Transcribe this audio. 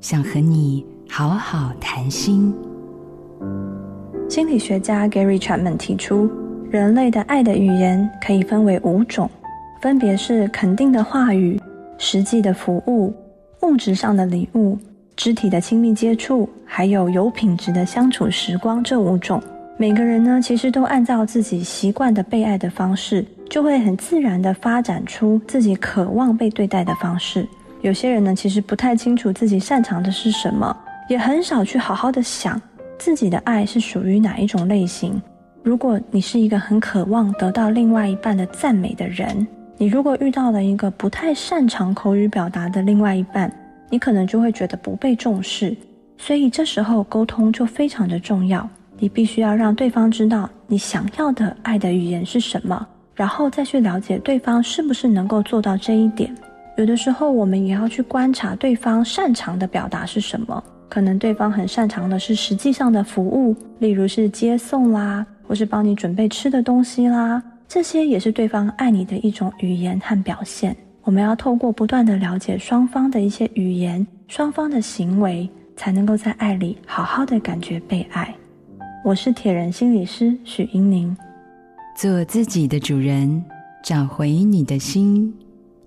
想和你好好谈心。心理学家 Gary Chapman 提出，人类的爱的语言可以分为五种，分别是肯定的话语、实际的服务、物质上的礼物、肢体的亲密接触，还有有品质的相处时光。这五种，每个人呢，其实都按照自己习惯的被爱的方式，就会很自然地发展出自己渴望被对待的方式。有些人呢，其实不太清楚自己擅长的是什么，也很少去好好的想。自己的爱是属于哪一种类型？如果你是一个很渴望得到另外一半的赞美的人，你如果遇到了一个不太擅长口语表达的另外一半，你可能就会觉得不被重视。所以这时候沟通就非常的重要，你必须要让对方知道你想要的爱的语言是什么，然后再去了解对方是不是能够做到这一点。有的时候我们也要去观察对方擅长的表达是什么。可能对方很擅长的是实际上的服务，例如是接送啦，或是帮你准备吃的东西啦，这些也是对方爱你的一种语言和表现。我们要透过不断的了解双方的一些语言、双方的行为，才能够在爱里好好的感觉被爱。我是铁人心理师许英宁，做自己的主人，找回你的心。